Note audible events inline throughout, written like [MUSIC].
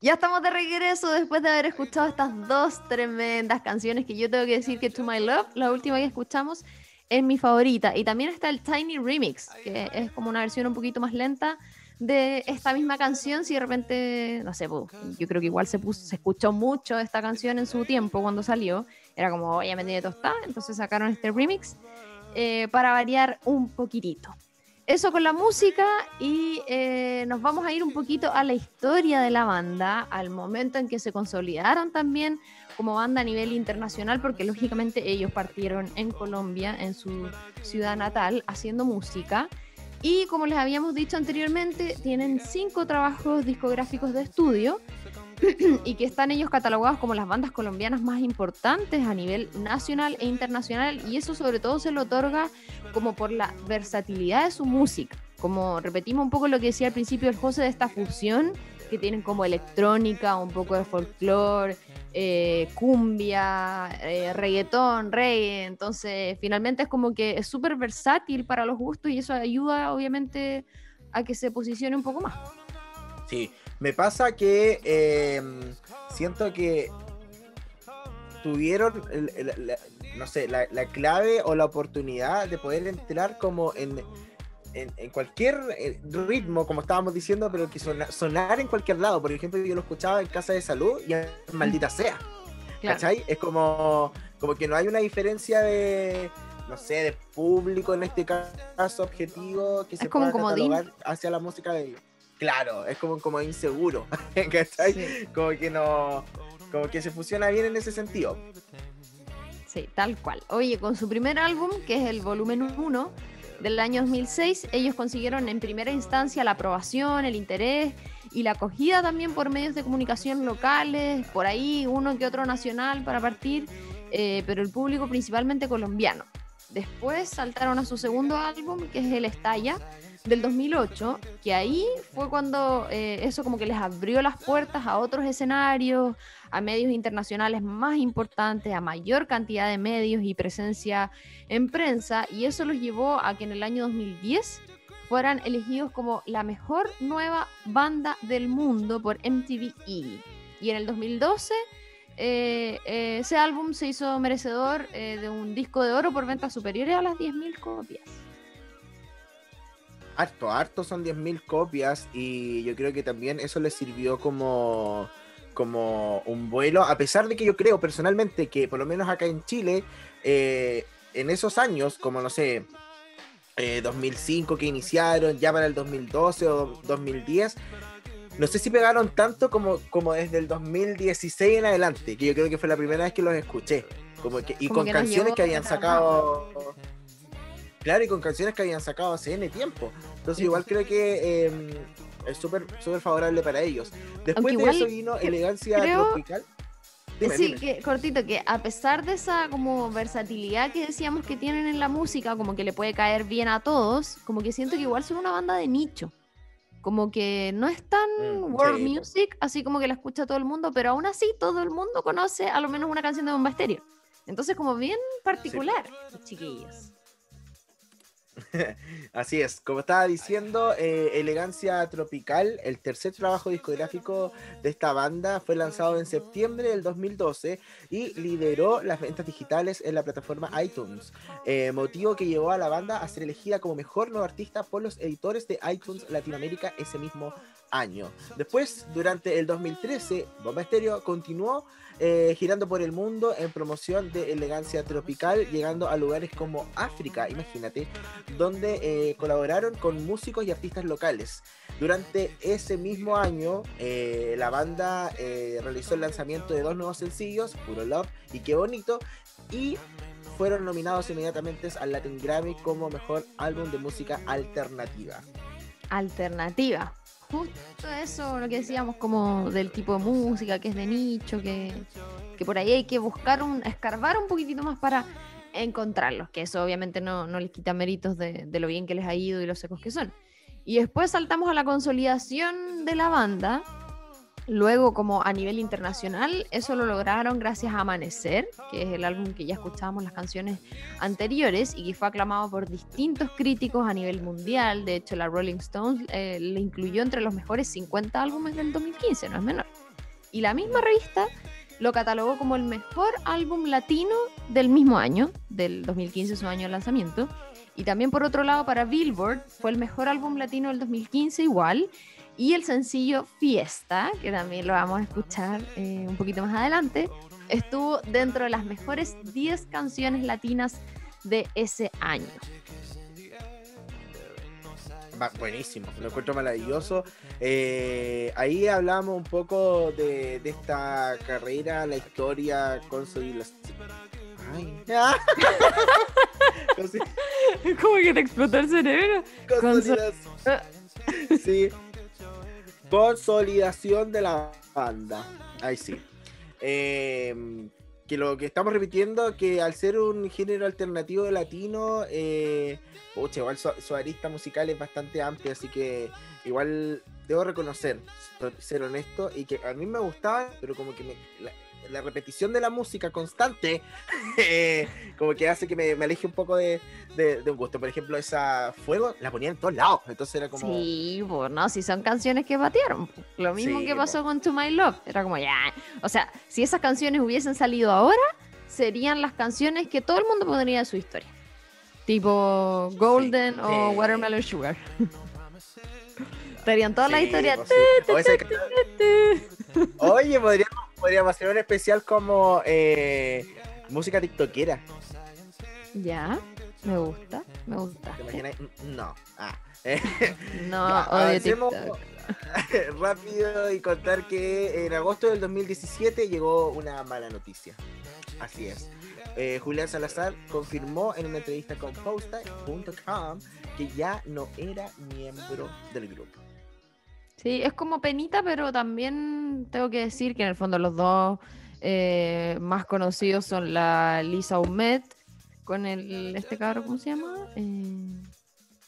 Ya estamos de regreso después de haber escuchado estas dos tremendas canciones que yo tengo que decir que To My Love, la última que escuchamos, es mi favorita. Y también está el Tiny Remix, que es como una versión un poquito más lenta de esta misma canción. Si de repente, no sé, yo creo que igual se, puso, se escuchó mucho esta canción en su tiempo cuando salió. Era como, oye, me tiene tostada. Entonces sacaron este remix eh, para variar un poquitito eso con la música y eh, nos vamos a ir un poquito a la historia de la banda, al momento en que se consolidaron también como banda a nivel internacional, porque lógicamente ellos partieron en Colombia, en su ciudad natal, haciendo música. Y como les habíamos dicho anteriormente, tienen cinco trabajos discográficos de estudio [LAUGHS] y que están ellos catalogados como las bandas colombianas más importantes a nivel nacional e internacional y eso sobre todo se lo otorga como por la versatilidad de su música. Como repetimos un poco lo que decía al principio el José de esta fusión que tienen como electrónica, un poco de folclore, eh, cumbia, eh, reggaetón, reggae. Entonces, finalmente es como que es súper versátil para los gustos y eso ayuda, obviamente, a que se posicione un poco más. Sí, me pasa que em, siento que tuvieron, no sé, la, clave o la oportunidad de poder entrar como en, en, cualquier eh, ritmo, como estábamos diciendo, pero que sonar en cualquier lado. Por ejemplo, yo lo escuchaba en casa de salud y maldita sea. ¿Cachai? Es como, como que no hay una diferencia de, no sé, de público en este caso objetivo que se pueda catalogar hacia la música de ellos. Claro, es como, como inseguro, [LAUGHS] ¿cachai? Como que no, como que se funciona bien en ese sentido. Sí, tal cual. Oye, con su primer álbum, que es el volumen 1 del año 2006, ellos consiguieron en primera instancia la aprobación, el interés y la acogida también por medios de comunicación locales, por ahí uno que otro nacional para partir, eh, pero el público principalmente colombiano. Después saltaron a su segundo álbum, que es El Estalla, del 2008, que ahí fue cuando eh, eso como que les abrió las puertas a otros escenarios, a medios internacionales más importantes, a mayor cantidad de medios y presencia en prensa, y eso los llevó a que en el año 2010 fueran elegidos como la mejor nueva banda del mundo por MTV. Y en el 2012 eh, eh, ese álbum se hizo merecedor de un disco de oro por ventas superiores a las 10.000 copias harto, harto son 10.000 copias y yo creo que también eso les sirvió como, como un vuelo, a pesar de que yo creo personalmente que por lo menos acá en Chile, eh, en esos años, como no sé, 2005 eh, que iniciaron, ya para el 2012 o 2010, no sé si pegaron tanto como, como desde el 2016 en adelante, que yo creo que fue la primera vez que los escuché. Como que, y con canciones que habían sacado Claro, y con canciones que habían sacado hace N tiempo. Entonces, igual creo que em, es súper súper favorable para ellos. Después de eso vino Elegancia Tropical. sí, que cortito, que a pesar de esa como versatilidad que decíamos que tienen en la música, como que le puede caer bien a todos, como que siento que igual son una banda de nicho. Como que no es tan mm, world music, así como que la escucha todo el mundo, pero aún así todo el mundo conoce a lo menos una canción de Bomba Estéreo. Entonces, como bien particular, chiquillos. [LAUGHS] Así es, como estaba diciendo, eh, Elegancia Tropical, el tercer trabajo discográfico de esta banda, fue lanzado en septiembre del 2012 y lideró las ventas digitales en la plataforma iTunes, eh, motivo que llevó a la banda a ser elegida como mejor nuevo artista por los editores de iTunes Latinoamérica ese mismo año. Después, durante el 2013, Bomba Estéreo continuó eh, girando por el mundo en promoción de elegancia tropical, llegando a lugares como África, imagínate, donde eh, colaboraron con músicos y artistas locales. Durante ese mismo año, eh, la banda realizó el lanzamiento de dos nuevos sencillos, Puro Love y Qué Bonito, y fueron nominados inmediatamente al Latin Grammy como mejor álbum de música alternativa. Alternativa justo eso, lo que decíamos como del tipo de música, que es de nicho, que, por ahí hay que buscar un, escarbar un poquitito más para encontrarlos, que eso obviamente no, no les quita méritos de, de, lo bien que les ha ido y los secos que son. Y después saltamos a la consolidación de la banda, Luego, como a nivel internacional, eso lo lograron gracias a Amanecer, que es el álbum que ya escuchábamos las canciones anteriores y que fue aclamado por distintos críticos a nivel mundial. De hecho, la Rolling Stones eh, le incluyó entre los mejores 50 álbumes del 2015, no es menor. Y la misma revista lo catalogó como el mejor álbum latino del mismo año, del 2015, su año de lanzamiento. Y también por otro lado para Billboard fue el mejor álbum latino del 2015 igual. Y el sencillo Fiesta, que también lo vamos a escuchar eh, un poquito más adelante, estuvo dentro de las mejores 10 canciones latinas de ese año. Buenísimo, lo encuentro maravilloso. Eh, ahí hablamos un poco de, esta carrera, la historia, consolidación. Ay. [LAUGHS] ¿Cómo que te explotó el cerebro? Consolidación. sí. Consolidación de la banda. Ahí sí. Eh, que lo que estamos repitiendo, que al ser un género alternativo latino, eh, igual su, arista musical es bastante amplia, así que igual debo reconocer, ser honesto, y que a mí me gustaba, pero como que me, repetición de la música constante, [LAUGHS] eh, como que hace que me, aleje un poco de, un gusto. Por ejemplo, esa Fuego la ponían en todos lados, entonces era como... Sí, pues no, si son canciones que batearon. Lo mismo que pasó con To My Love, era como ya... O sea, si esas canciones hubiesen salido ahora, serían las canciones que todo el mundo pondría de su historia. Tipo Golden o Watermelon Sugar. [LAUGHS] Estarían todas las historias. Oye, podríamos podríamos hacer un especial como eh, música tiktokera. Ya, me gusta, me gusta. No. Ah. [LAUGHS] no, [LAUGHS] odio TikTok. [LAUGHS] rápido y contar que en agosto del 2017 llegó una mala noticia. Así es. Eh, Julián Salazar confirmó en una entrevista con Posta.com que ya no era miembro del grupo. Sí, es como penita, pero también tengo que decir que en el fondo los dos eh, más conocidos son la Lisa Humet con el este cabro, ¿cómo se llama? Eh,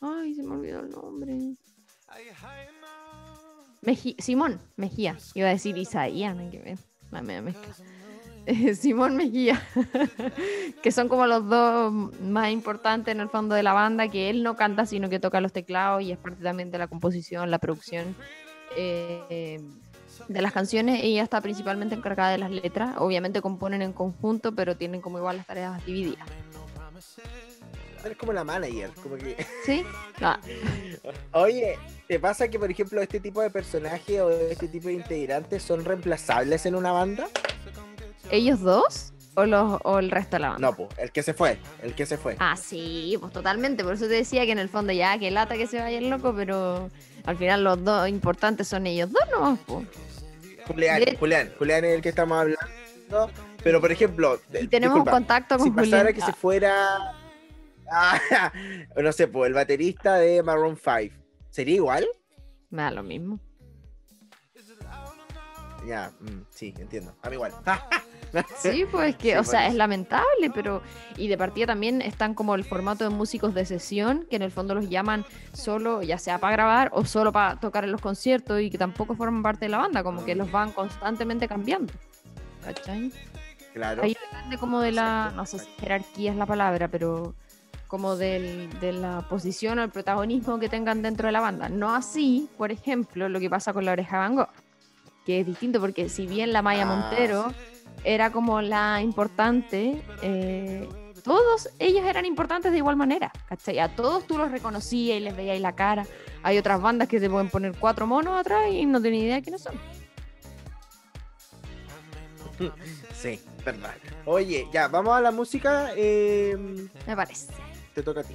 ay, se me olvidó el nombre. Simón Mejía, iba a decir Isaías, no hay que ver, la media mezcla. [LAUGHS] Simón Mejía, [LAUGHS] que son como los dos más importantes en el fondo de la banda, que él no canta, sino que toca los teclados y es parte también de la composición, la producción eh, de las canciones. Ella está principalmente encargada de las letras, obviamente componen en conjunto, pero tienen como igual las tareas divididas. Es como la manager, como que... [LAUGHS] Sí, ah. Oye, ¿te pasa que, por ejemplo, este tipo de personajes o este tipo de integrantes son reemplazables en una banda? ¿Ellos dos? ¿O, los, o el resto de la banda? No, pues, el que se fue, el que se fue. Ah, sí, pues totalmente. Por eso te decía que en el fondo ya, que lata que se vaya el loco, pero al final los dos importantes son ellos dos, ¿no? Pues. Julián, Julián, Julián es el que estamos hablando. Pero, por ejemplo... Y tenemos contacto con si Julián. Si pasara que se fuera... Ah, [LAUGHS] no sé, pues el baterista de Maroon 5, ¿sería igual? Me da lo mismo. Ya, mm, sí, entiendo. A mí igual. [LAUGHS] Sí, pues que, o sea, es lamentable, pero. Y de partida también están como el formato de músicos de sesión, que en el fondo los llaman solo, ya sea para grabar o solo para tocar en los conciertos y que tampoco forman parte de la banda, como que los van constantemente cambiando. ¿Cachai? Claro. Ahí depende como de la. No sé si jerarquía es la palabra, pero como de la posición o el protagonismo que tengan dentro de la banda. No así, por ejemplo, lo que pasa con la oreja Van Gogh, que es distinto porque si bien la Maya ah, Montero era como la importante, eh, todos ellos eran importantes de igual manera, ¿cachai? A todos tú los reconocías y les veías la cara. Hay otras bandas que te pueden poner cuatro monos atrás y no tienen idea de quiénes son. [LAUGHS] Sí, verdad. Oye, ya, vamos a la música. Em, Me parece. Te toca a ti.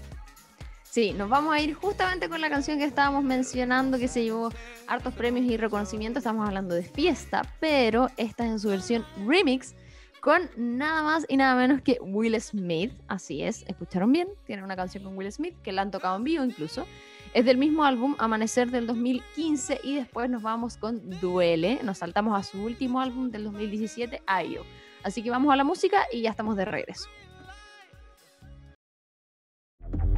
Sí, nos vamos a ir justamente con la canción que estábamos mencionando que se llevó hartos premios y reconocimientos. Estamos hablando de fiesta, pero esta es en su versión remix con nada más y nada menos que Will Smith. Así es, escucharon bien. Tiene una canción con Will Smith que la han tocado en vivo incluso. Es del mismo álbum Amanecer del 2015 y después nos vamos con Duele. Nos saltamos a su último álbum del 2017, Ayo. Así que vamos a la música y ya estamos de regreso.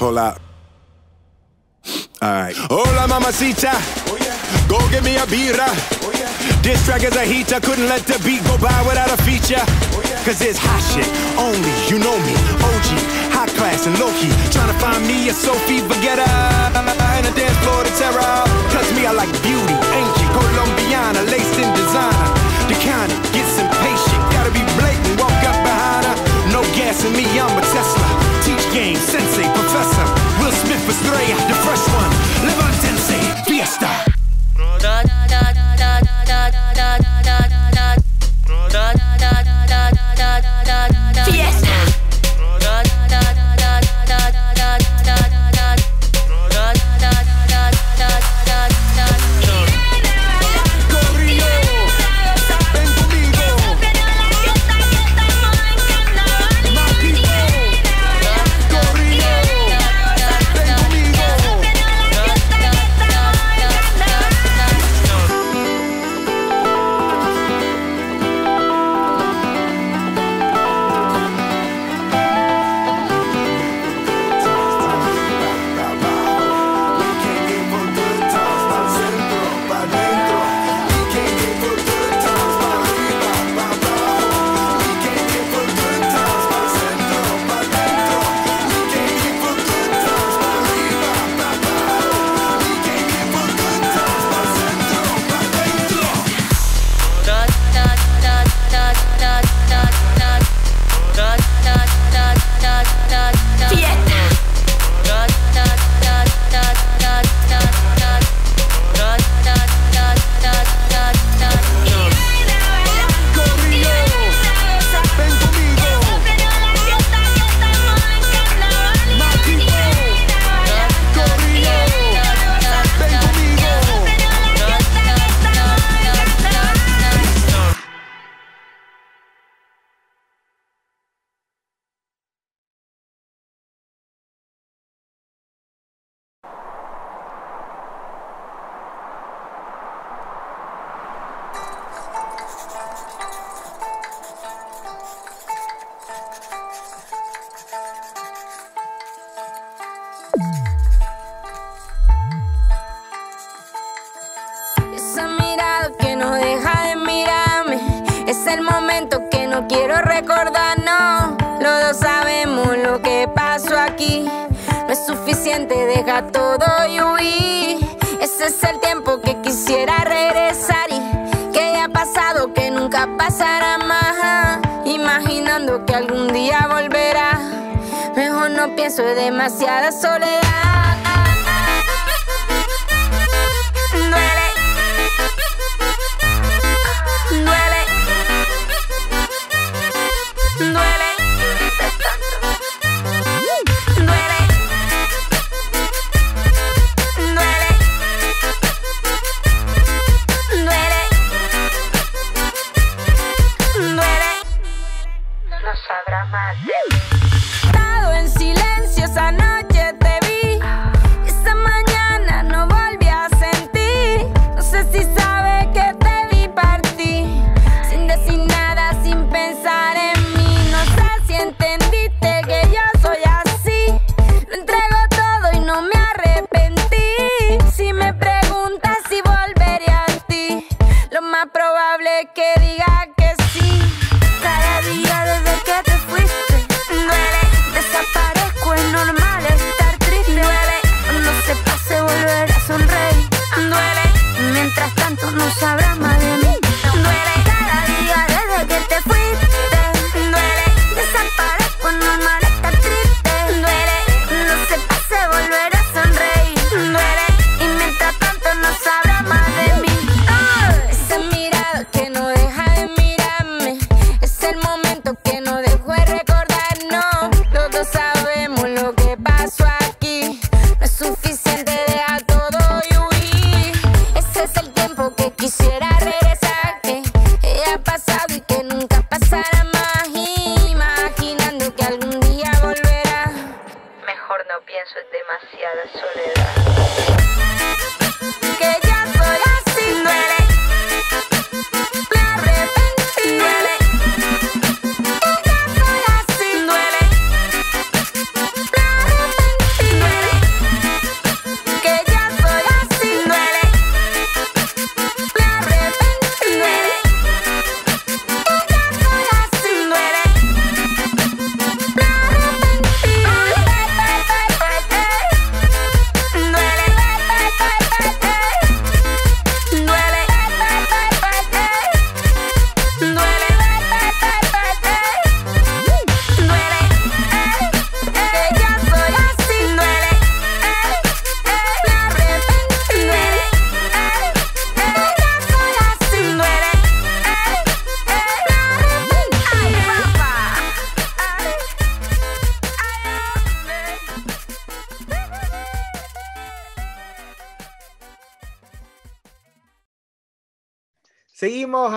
Hola. All right. Hola, mamacita. Oh, yeah. Go get me a beer. This track is a heater, couldn't let the beat go by without a feature. Cause it's hot shit, only, you know me, OG, high class and low key. Trying to find me a Sophie Vergara and a dance floor to terror. Cause me, I like beauty, ancient, Colombiana, laced in designer. The kind that gets impatient, gotta be blatant, walk up behind her. No gas in me, I'm a Tesla. Teach game, sensei, professor. Will Smith, Estrella, the fresh one. Levantense, fiesta. Esa no quiero recordar, no. Los dos sabemos lo que pasó aquí. No es suficiente, deja todo y huir. Ese es el tiempo que quisiera regresar y que haya pasado que nunca pasará más. Imaginando que algún día volverá. Mejor no pienso en demasiada soledad.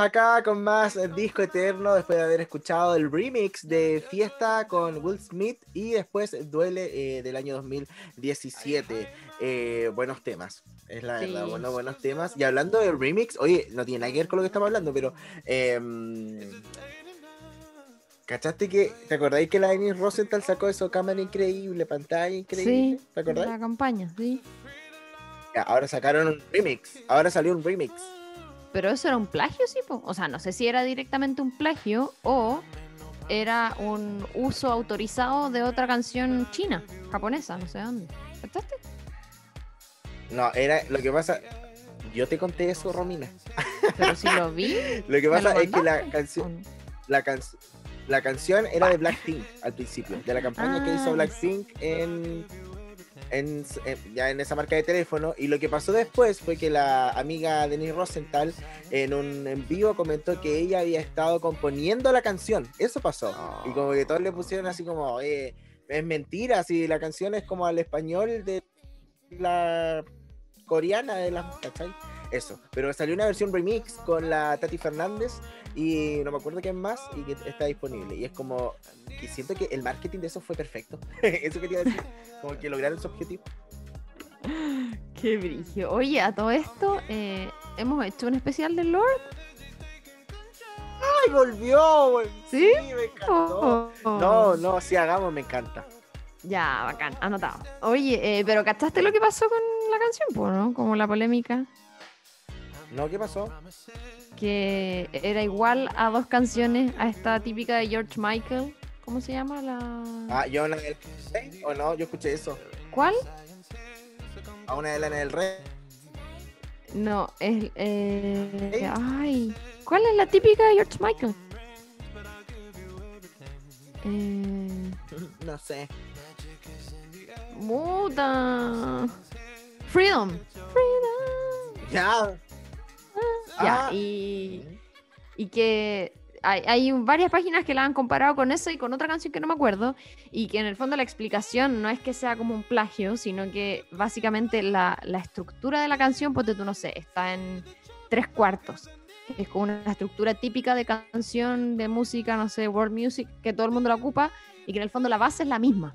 Acá con más disco eterno después de haber escuchado el remix de Fiesta con Will Smith y después Duele eh, del año 2017. Eh, buenos temas, es la verdad, Sí. bueno, buenos temas. Y hablando del remix, oye, no tiene nada que ver con lo que estamos hablando, pero... em, ¿Cachaste que, te acordáis que la Denise Rosenthal sacó eso, cámara increíble, pantalla increíble? Sí, ¿Te acordáis? la campaña, sí. Ya, ahora sacaron un remix, ahora salió un remix. Pero eso era un plagio, sí, po? o sea, no sé si era directamente un plagio o era un uso autorizado de otra canción china, japonesa, no sé dónde. ¿Cachaste? No, era lo que pasa. Yo te conté eso, Romina. Pero si lo vi. [LAUGHS] Lo que ¿me lo pasa es que la canción, la, can- la canción era de Blackpink al principio, de la campaña que Ah, hizo ya Blackpink en, en, en- ya en esa marca de teléfono. Y lo que pasó después fue que la amiga Denise Rosenthal en un en vivo comentó que ella había estado componiendo la canción. Eso pasó. Y como que todos le pusieron así como, eh, es mentira, si la canción es como al español de la coreana de las, ¿cachai? Eso, pero salió una versión remix con la Tati Fernández y no me acuerdo quién más y que está disponible. Y es como que siento que el marketing de eso fue perfecto. [LAUGHS] eso quería decir, como que lograron su objetivo. [LAUGHS] Qué brillo. Oye, a todo esto, eh, hemos hecho un especial de Lord. ¡Ay, volvió! vol- ¿Sí? me encantó. Oh. No, no, si hagamos, me encanta. Ya, bacán, anotado. Oye, eh, pero ¿cachaste lo que pasó con la canción, po, no? Como la polémica, ¿No? ¿Qué pasó? que era igual a dos canciones, a esta típica de George Michael. ¿Cómo se llama la...? Ah, yo Lana del Rey, ¿o no? Yo escuché eso. ¿Cuál? A una de Lana del Rey. No, es... eh, ¿Eh? Ay, ¿cuál es la típica de George Michael? Eh... No sé. Muta. Freedom. Freedom. Ya. Ya, Ah. y, y que hay, hay varias páginas que la han comparado con eso y con otra canción que no me acuerdo, y que en el fondo la explicación no es que sea como un plagio, sino que básicamente la, la estructura de la canción, pues tú no sé, está en tres cuartos. Es como una estructura típica de canción, de música, no sé, world music, que todo el mundo la ocupa, y que en el fondo la base es la misma.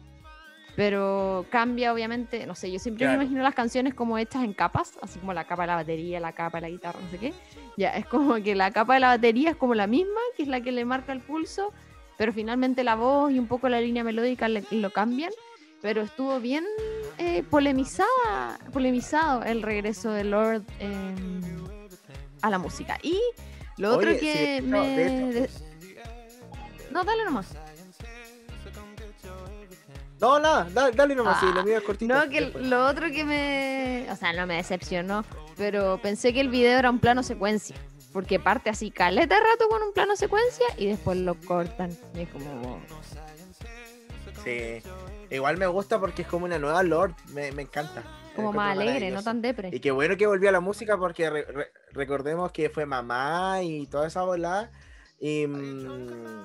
Pero cambia, obviamente, no sé, yo siempre Claro. me imagino las canciones como hechas en capas, así como la capa de la batería, la capa de la guitarra, no sé qué. Ya, es como que la capa de la batería es como la misma, que es la que le marca el pulso, pero finalmente la voz y un poco la línea melódica le- lo cambian. Pero estuvo bien eh, polemizada, polemizado el regreso de Lord eh, a la música. Y lo otro Oye, que sí, me... de No, dale nomás. No, nada, dale, dale nomás, sí, Ah, lo mío es cortito. No, que después. lo otro que me. O sea, no me decepcionó. Pero pensé que el video era un plano secuencia. Porque parte así caleta de rato con un plano secuencia y después lo cortan. Y es como. Sí. Igual me gusta porque es como una nueva Lord, me, me encanta. Como más alegre, no tan depre. Y qué bueno que volvió a la música porque re- re- recordemos que fue mamá y toda esa volada. Y, mm,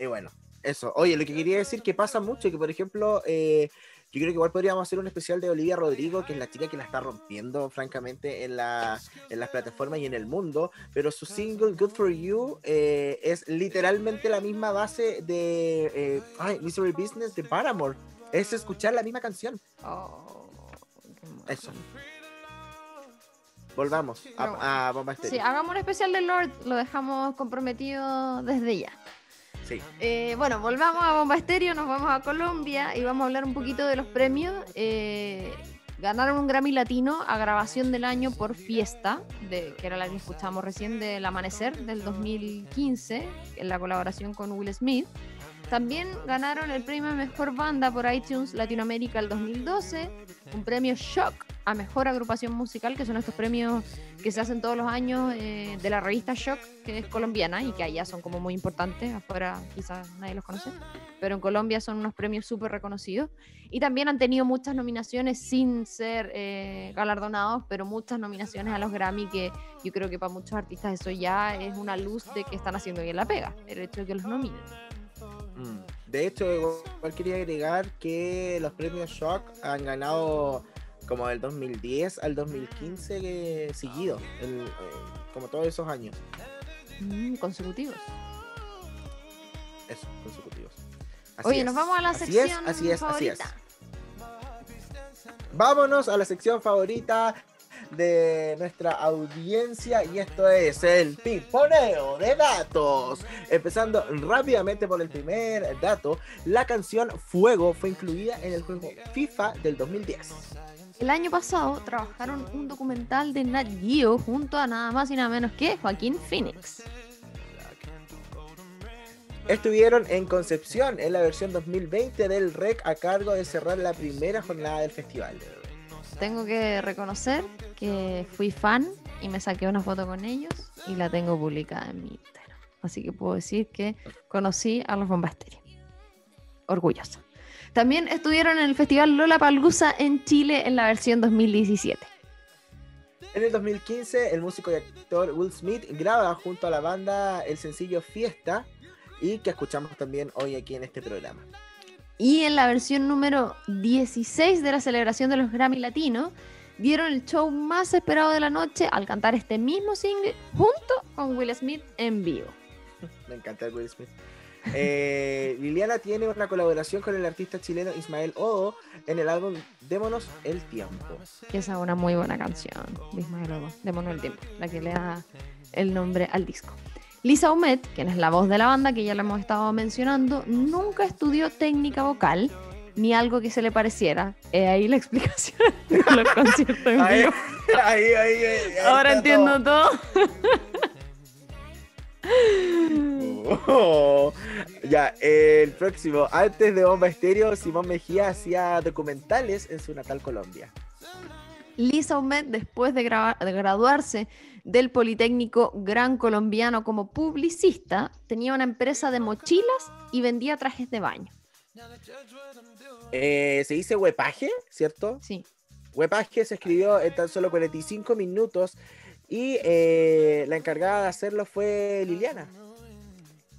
y bueno, eso. Oye, lo que quería decir que pasa mucho, que por ejemplo, eh, yo creo que igual podríamos hacer un especial de Olivia Rodrigo, que es la chica que la está rompiendo, francamente, en, la, en las plataformas y en el mundo. Pero su single Good for You eh, es literalmente la misma base de eh, ay, Misery Business de Paramore. Es escuchar la misma canción. Oh. Eso. Volvamos a, a Bomba Sí, hagamos un especial de Lord. Lo dejamos comprometido desde ya. Eh, bueno, volvamos a Bomba Estéreo, nos vamos a Colombia y vamos a hablar un poquito de los premios. Eh, ganaron un Grammy Latino a grabación del año por Fiesta, de, que era la que escuchamos recién del Amanecer del 2015, en la colaboración con Will Smith. También ganaron el premio Mejor Banda por iTunes Latinoamérica el 2012, un premio Shock a Mejor Agrupación Musical, que son estos premios que se hacen todos los años eh, de la revista Shock, que es colombiana y que allá son como muy importantes, afuera quizás nadie los conoce, pero en Colombia son unos premios súper reconocidos. Y también han tenido muchas nominaciones sin ser eh, galardonados, pero muchas nominaciones a los Grammy, que yo creo que para muchos artistas eso ya es una luz de que están haciendo bien la pega, el hecho de que los nominen. Mm. De hecho, igual quería agregar que los premios Shock han ganado como del 2010 al 2015 que- seguido, el, eh, como todos esos años. Mm, consecutivos. Eso, consecutivos. Así Oye, es. nos vamos a la Así sección es, así es, así es. favorita. Vámonos a la sección favorita de nuestra audiencia y esto es el piponeo de datos. Empezando rápidamente por el primer dato, la canción Fuego fue incluida en el juego FIFA del 2010. El año pasado trabajaron un documental de Nat Geo junto a nada más y nada menos que Joaquín Phoenix. Estuvieron en Concepción en la versión 2020 del REC a cargo de cerrar la primera jornada del festival. Tengo que reconocer que fui fan y me saqué una foto con ellos y la tengo publicada en mi Instagram. Así que puedo decir que conocí a los Bombasteros. Orgullosa. También estuvieron en el festival Lola Palusa en Chile en la versión 2017. En el 2015, el músico y actor Will Smith graba junto a la banda el sencillo Fiesta y que escuchamos también hoy aquí en este programa. Y en la versión número 16 de la celebración de los Grammy Latinos, dieron el show más esperado de la noche al cantar este mismo single junto con Will Smith en vivo. [LAUGHS] Me encanta el Will Smith. Eh, Liliana tiene una colaboración con el artista chileno Ismael Odo en el álbum Démonos el Tiempo. Esa es una muy buena canción de Ismael Odo, Démonos el tiempo, la que le da el nombre al disco. Lisa Humet, quien es la voz de la banda, que ya la hemos estado mencionando, nunca estudió técnica vocal ni algo que se le pareciera. He ahí la explicación [LAUGHS] de los conciertos en vivo. ahí, ahí, ahí, Ahora entiendo todo. Oh, [LAUGHS] ya, el próximo. Antes de Bomba Estéreo, Simón Mejía hacía documentales en su natal Colombia. Lisa Humet, después de graduarse del Politécnico Gran Colombiano como publicista, tenía una empresa de mochilas y vendía trajes de baño. Eh, se dice huepaje, ¿cierto? Sí. Huepaje se escribió en tan solo 45 minutos y eh, la encargada de hacerlo fue Liliana.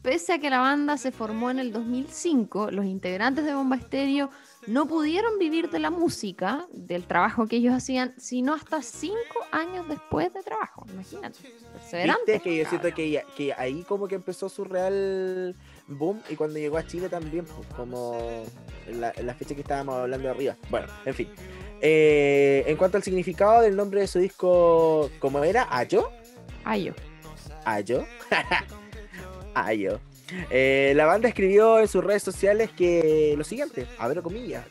Pese a que la banda se formó en el 2005, los integrantes de Bomba Estéreo no pudieron vivir de la música, del trabajo que ellos hacían, sino hasta cinco años después de trabajo. Imagínate. Perseverante. Que yo siento que, ahí como que empezó su real boom y cuando llegó a Chile también, pues, como en la, en la fecha que estábamos hablando arriba. Bueno, en fin. Eh, en cuanto al significado del nombre de su disco, ¿cómo era? ¿Ayo? Ay, yo. Ayo. [LAUGHS] Ayo. Eh, la banda escribió en sus redes sociales que lo siguiente, abro comillas.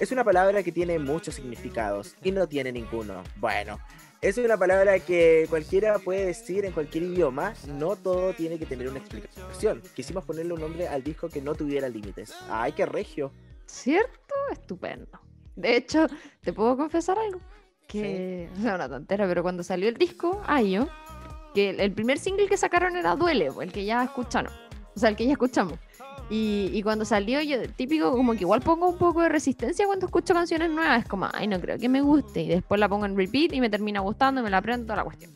Es una palabra que tiene muchos significados y no tiene ninguno. Bueno, es una palabra que cualquiera puede decir en cualquier idioma, no todo tiene que tener una explicación. Quisimos ponerle un nombre al disco que no tuviera límites. ¡Ay, qué regio! ¿Cierto? Estupendo. De hecho, ¿te puedo confesar algo? Que, o sea, una tontera, pero cuando salió el disco, Ayo, que el, primer single que sacaron era Duele, el que ya escucharon. O sea, el que ya escuchamos. Y, y cuando salió, yo típico, como que igual pongo un poco de resistencia cuando escucho canciones nuevas. Es como, ay, no creo que me guste. Y después la pongo en repeat y me termina gustando, me la aprendo toda la cuestión.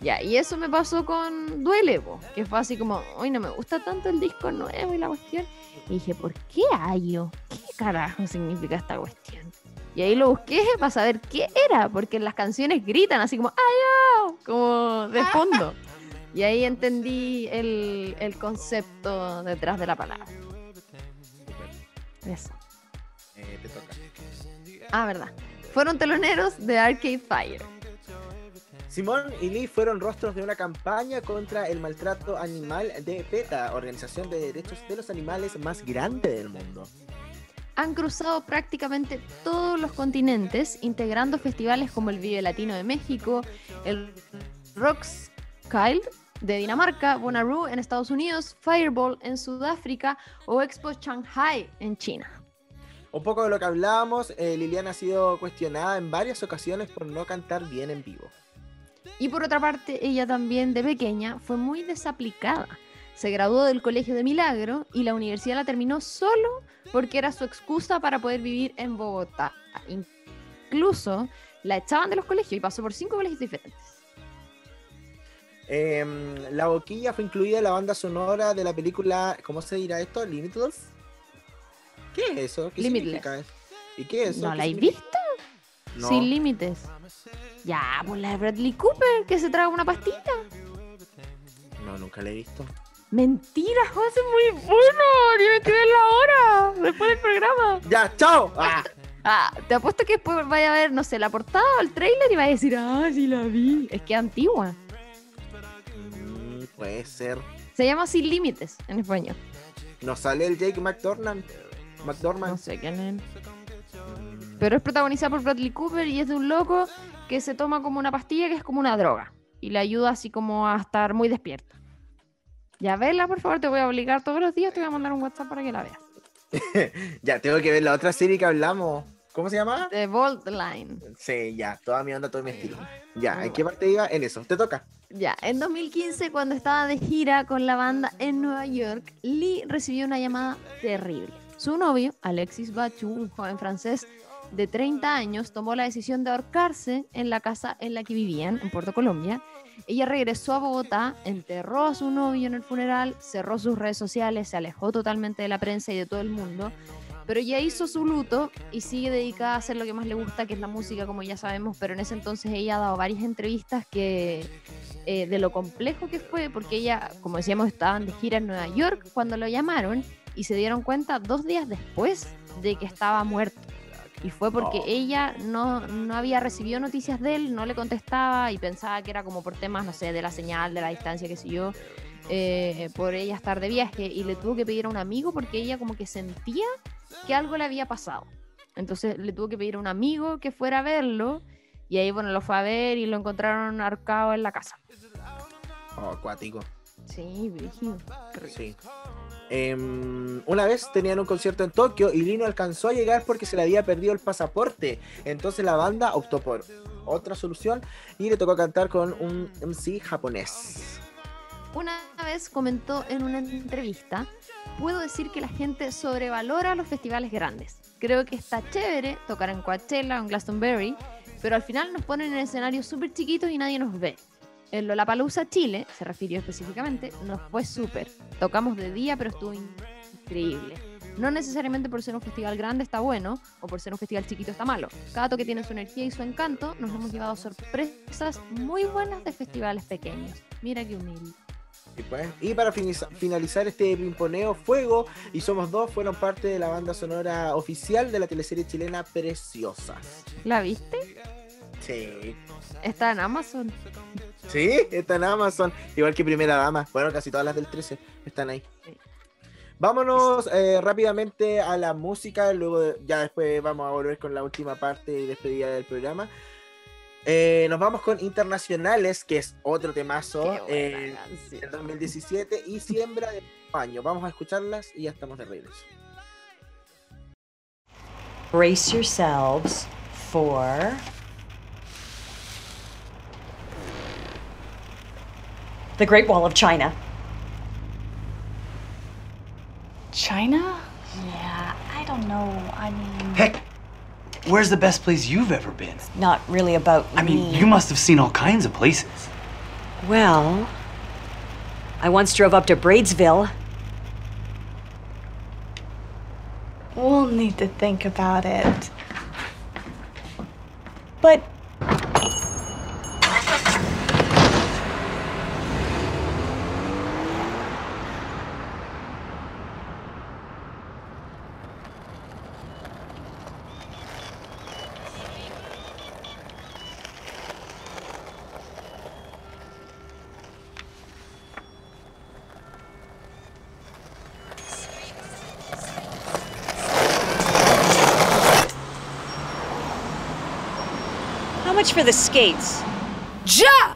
Ya, y eso me pasó con Duele, que fue así como, ay, no me gusta tanto el disco nuevo y la cuestión. Y dije, ¿por qué Ayo? ¿Qué carajo significa esta cuestión? Y ahí lo busqué para saber qué era, porque en las canciones gritan así como ¡Ayo! como de fondo. [LAUGHS] Y ahí entendí el, el concepto detrás de la palabra. Eso. Eh, te toca. Ah, verdad. Fueron teloneros de Arcade Fire. Simón y Lee fueron rostros de una campaña contra el maltrato animal de PETA, organización de derechos de los animales más grande del mundo. Han cruzado prácticamente todos los continentes, integrando festivales como el Vive Latino de México, el Rockskild de Dinamarca, Bonnaroo en Estados Unidos, Fireball en Sudáfrica o Expo Shanghai en China. Un poco de lo que hablábamos, eh, Liliana ha sido cuestionada en varias ocasiones por no cantar bien en vivo. Y por otra parte, ella también de pequeña fue muy desaplicada. Se graduó del Colegio de Milagro y la universidad la terminó solo porque era su excusa para poder vivir en Bogotá. Incluso la echaban de los colegios y pasó por cinco colegios diferentes. Em, la boquilla fue incluida en la banda sonora de la película, ¿cómo se dirá esto? Limitless. ¿Qué es eso? ¿Qué Limitless. significa eso? ¿Y qué es eso? ¿No ¿Qué la significa? visto? No. Sin límites. Ya, pues la de Bradley Cooper, que se traga una pastita. No, nunca la he visto. Mentira, José, muy bueno. Tienes que verlo ahora, después del programa. Ya, chao. Ah, Ah, te apuesto que después vaya a ver, no sé, la portada o el trailer y vaya a decir, ah, sí la vi. Es que es antigua. mm, puede ser. Se llama Sin Límites en español. ¿No sale el Jake McDormand? No McDormand. sé quién es. Pero es protagonizada por Bradley Cooper y es de un loco que se toma como una pastilla que es como una droga. Y le ayuda así como a estar muy despierto. Ya vela, por favor, te voy a obligar todos los días, te voy a mandar un WhatsApp para que la veas. [LAUGHS] Ya, tengo que ver la otra serie que hablamos. ¿Cómo se llama? The Bold Line. Sí, ya, toda mi onda, todo mi estilo. Ya, ¿en qué parte iba? En eso. Te toca. Ya, en 2015, cuando estaba de gira con la banda en Nueva York, Lee recibió una llamada terrible. Su novio, Alexis Bachu, un joven francés de 30 años, tomó la decisión de ahorcarse en la casa en la que vivían, en Puerto Colombia. Ella regresó a Bogotá, enterró a su novio en el funeral, cerró sus redes sociales, se alejó totalmente de la prensa y de todo el mundo. Pero ya hizo su luto y sigue dedicada a hacer lo que más le gusta, que es la música, como ya sabemos. Pero en ese entonces ella ha dado varias entrevistas que eh, de lo complejo que fue, porque ella, como decíamos, estaban de gira en Nueva York cuando lo llamaron y se dieron cuenta dos días después de que estaba muerto. Y fue porque Oh. ella no, no había recibido noticias de él, no le contestaba y pensaba que era como por temas, no sé, de la señal, de la distancia, qué sé yo, eh, por ella estar de viaje. Y le tuvo que pedir a un amigo porque ella como que sentía que algo le había pasado. Entonces le tuvo que pedir a un amigo que fuera a verlo. Y ahí, bueno, lo fue a ver y lo encontraron ahorcado en la casa. Oh, acuático. Sí, brígido. Sí. Em, una vez tenían un concierto en Tokio y Lee no alcanzó a llegar porque se le había perdido el pasaporte. Entonces la banda optó por otra solución y le tocó cantar con un MC japonés. Una vez comentó en una entrevista, puedo decir que la gente sobrevalora los festivales grandes. Creo que está chévere tocar en Coachella o en Glastonbury, pero al final nos ponen en escenarios súper chiquitos y nadie nos ve. En Lollapalooza Chile, se refirió específicamente, nos fue súper. Tocamos de día, pero estuvo increíble. No necesariamente por ser un festival grande está bueno, o por ser un festival chiquito está malo. Cada toque tiene su energía y su encanto. Nos hemos llevado sorpresas muy buenas de festivales pequeños. Mira qué humilde. Y, pues, y para finalizar este pimponeo, Fuego y Somos Dos fueron parte de la banda sonora oficial de la teleserie chilena Preciosas. ¿La viste? Sí. Está en Amazon. Sí, está en Amazon. Igual que Primera Dama. Bueno, casi todas las del 13 están ahí. Sí. Vámonos eh, rápidamente a la música. Luego, de- ya después vamos a volver con la última parte y despedida del programa. Eh, nos vamos con Internacionales, que es otro temazo. Eh, canción. del 2017 y Siembra de Paño. Vamos a escucharlas y ya estamos de regreso. Brace yourselves for the Great Wall of China. China? Yeah, I don't know. I mean, Heck, where's the best place you've ever been? Not really about I mean, you must have seen all kinds of places. Well, I once drove up to Braidsville. we'll need to think about it. But for the skates? Ja!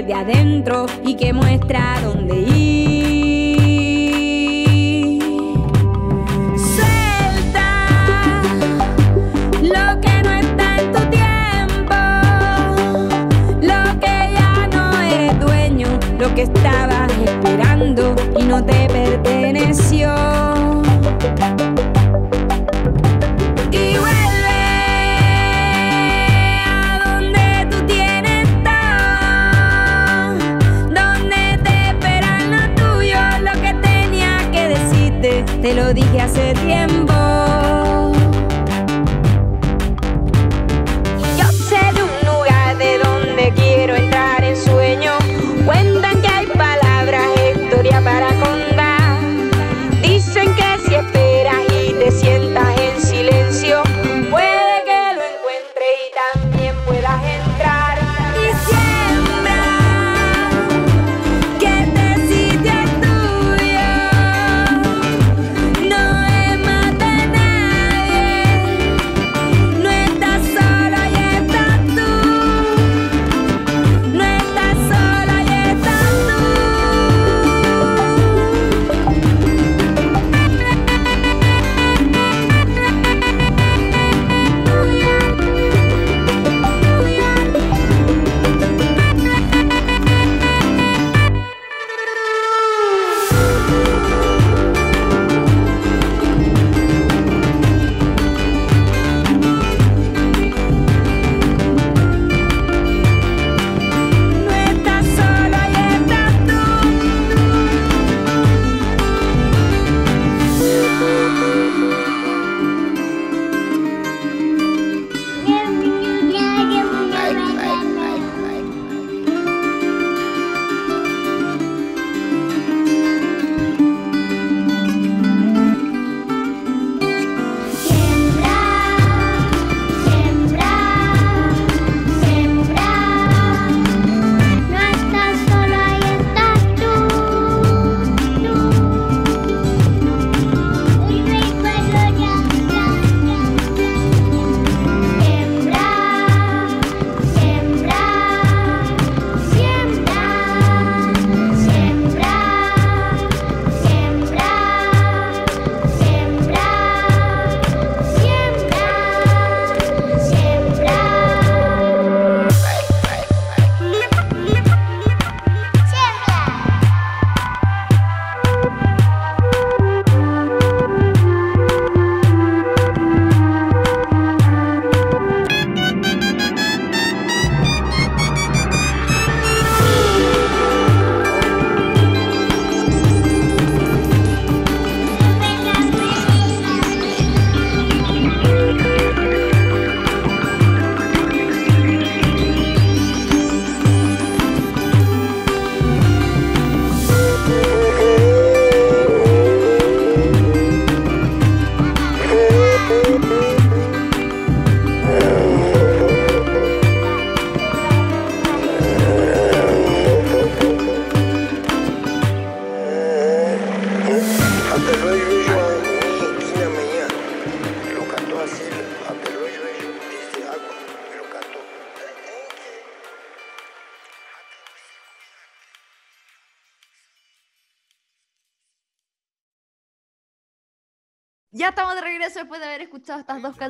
desde adentro y que muestra dónde ir. Suelta lo que no está en tu tiempo, lo que ya no eres dueño, lo que estabas esperando y no te hace tiempo.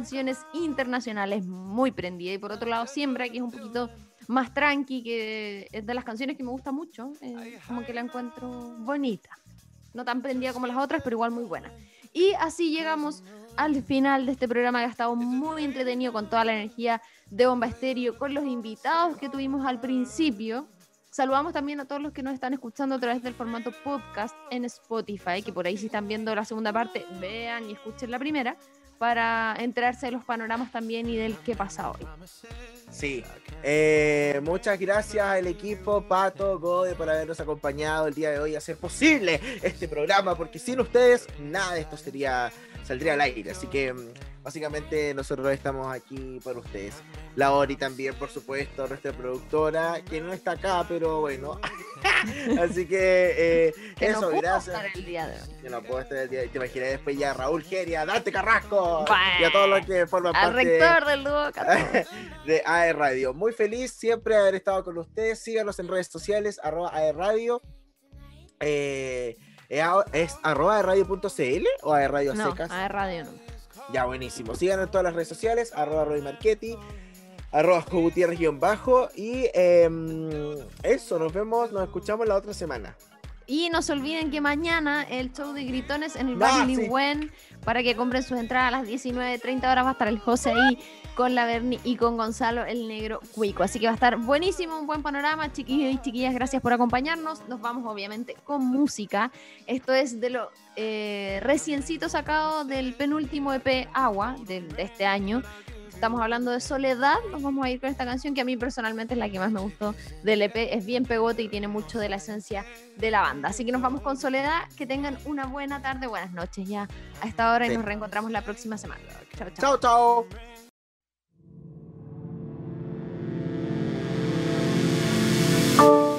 Canciones internacionales muy prendidas. Y por otro lado, Siembra, que es un poquito más tranqui, que es de las canciones que me gusta mucho. eh, como que la encuentro bonita. No tan prendida como las otras, pero igual muy buena. Y así llegamos al final de este programa que ha estado muy entretenido con toda la energía de Bomba Estéreo, con los invitados que tuvimos al principio. Saludamos también a todos los que nos están escuchando a través del formato podcast en Spotify, que por ahí si están viendo la segunda parte, vean y escuchen la primera, para enterarse de los panoramas también y del qué pasa hoy. Sí. Eh, muchas gracias al equipo Pato, Gode, por habernos acompañado el día de hoy a hacer posible este programa, porque sin ustedes nada de esto sería saldría al aire. Así que mm, básicamente nosotros estamos aquí por ustedes. La Ori también, por supuesto, nuestra productora, que no está acá, pero bueno. [LAUGHS] Así que eh, Que eso, no gracias. estar el día de hoy. Que no puedo estar el día. Te imaginé después ya Raúl Geria, Dante Carrasco y a todos los que forman Al parte rector del dúo. [LAUGHS] De AE Radio. Muy feliz siempre de haber estado con ustedes. Síganos en redes sociales, arroba AE Radio. Eh, ¿Es arroba aerradio.cl o AE Radio No, secas? a radio no. Ya, buenísimo. Síganos en todas las redes sociales, arroba Roy Marchetti, arroba Jo Gutiérrez guion bajo. Y em, eso, nos vemos, nos escuchamos la otra semana. Y no se olviden que mañana el show de gritones en el Ah, barrio sí. Ligüen, para que compren sus entradas a las 19.30 horas, va a estar el José ahí con la Berni y con Gonzalo el Negro Cuico. Así que va a estar buenísimo, un buen panorama. Chiquillos y chiquillas, gracias por acompañarnos. Nos vamos obviamente con música. Esto es de lo eh, reciencito sacado del penúltimo EP Agua de este año. Estamos hablando de Soledad. Nos vamos a ir con esta canción que a mí personalmente es la que más me gustó del EP. Es bien pegote y tiene mucho de la esencia de la banda. Así que nos vamos con Soledad. Que tengan una buena tarde, buenas noches ya a esta hora y nos reencontramos la próxima semana. Chao, chao. Chao, chao.